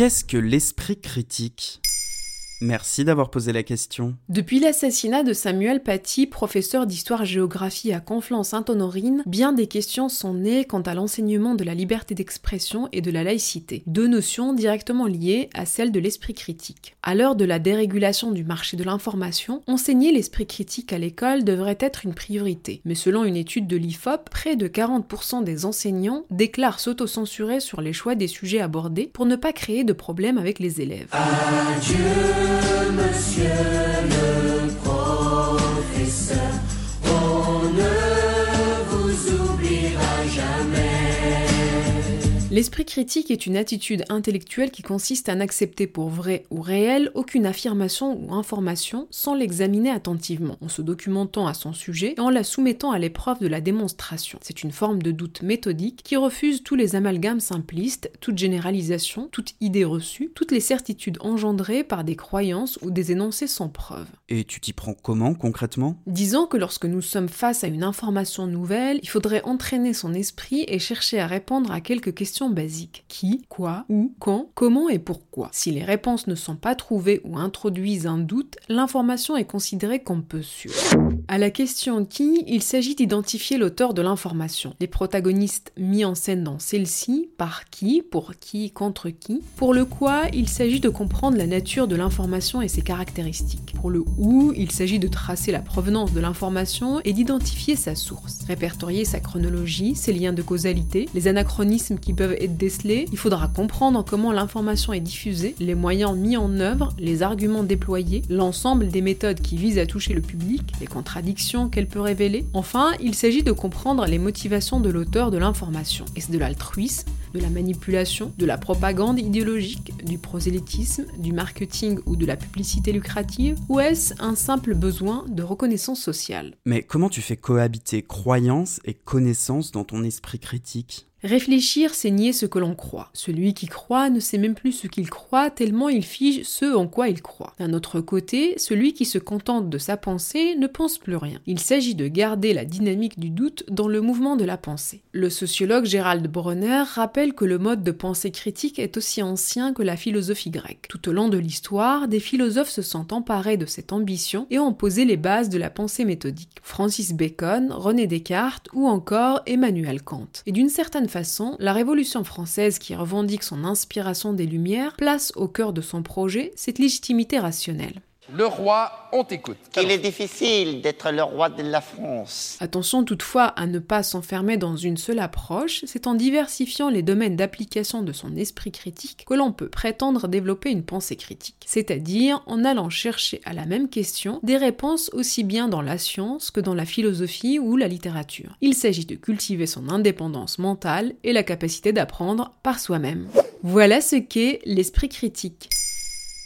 Qu'est-ce que l'esprit critique? Merci d'avoir posé la question. Depuis l'assassinat de Samuel Paty, professeur d'histoire-géographie à Conflans-Sainte-Honorine, bien des questions sont nées quant à l'enseignement de la liberté d'expression et de la laïcité, deux notions directement liées à celle de l'esprit critique. À l'heure de la dérégulation du marché de l'information, enseigner l'esprit critique à l'école devrait être une priorité. Mais selon une étude de l'IFOP, près de 40% des enseignants déclarent s'autocensurer sur les choix des sujets abordés pour ne pas créer de problèmes avec les élèves. Adieu monsieur le L'esprit critique est une attitude intellectuelle qui consiste à n'accepter pour vrai ou réel aucune affirmation ou information sans l'examiner attentivement, en se documentant à son sujet et en la soumettant à l'épreuve de la démonstration. C'est une forme de doute méthodique qui refuse tous les amalgames simplistes, toute généralisation, toute idée reçue, toutes les certitudes engendrées par des croyances ou des énoncés sans preuve. Et tu t'y prends comment concrètement? Disons que lorsque nous sommes face à une information nouvelle, il faudrait entraîner son esprit et chercher à répondre à quelques questions basiques. Qui, quoi, où, quand, comment et pourquoi. Si les réponses ne sont pas trouvées ou introduisent un doute, l'information est considérée comme peu sûre. À la question qui, il s'agit d'identifier l'auteur de l'information, les protagonistes mis en scène dans celle-ci, par qui, pour qui, contre qui. Pour le quoi, il s'agit de comprendre la nature de l'information et ses caractéristiques. Pour le où, il s'agit de tracer la provenance de l'information et d'identifier sa source, répertorier sa chronologie, ses liens de causalité, les anachronismes qui être décelés. Il faudra comprendre comment l'information est diffusée, les moyens mis en œuvre, les arguments déployés, l'ensemble des méthodes qui visent à toucher le public, les contradictions qu'elle peut révéler. Enfin, il s'agit de comprendre les motivations de l'auteur de l'information. Est-ce de l'altruisme, de la manipulation, de la propagande idéologique, du prosélytisme, du marketing ou de la publicité lucrative Ou est-ce un simple besoin de reconnaissance sociale? Mais comment tu fais cohabiter croyance et connaissance dans ton esprit critique? Réfléchir, c'est nier ce que l'on croit. Celui qui croit ne sait même plus ce qu'il croit tellement il fige ce en quoi il croit. D'un autre côté, celui qui se contente de sa pensée ne pense plus rien. Il s'agit de garder la dynamique du doute dans le mouvement de la pensée. Le sociologue Gérald Bronner rappelle que le mode de pensée critique est aussi ancien que la philosophie grecque. Tout au long de l'histoire, des philosophes se sont emparés de cette ambition et ont posé les bases de la pensée méthodique. Francis Bacon, René Descartes ou encore Emmanuel Kant. Et d'une certaine façon, la Révolution française qui revendique son inspiration des Lumières place au cœur de son projet cette légitimité rationnelle. Le roi, on t'écoute. Il est difficile d'être le roi de la France. Attention toutefois à ne pas s'enfermer dans une seule approche, c'est en diversifiant les domaines d'application de son esprit critique que l'on peut prétendre développer une pensée critique, c'est-à-dire en allant chercher à la même question des réponses aussi bien dans la science que dans la philosophie ou la littérature. Il s'agit de cultiver son indépendance mentale et la capacité d'apprendre par soi-même. Voilà ce qu'est l'esprit critique.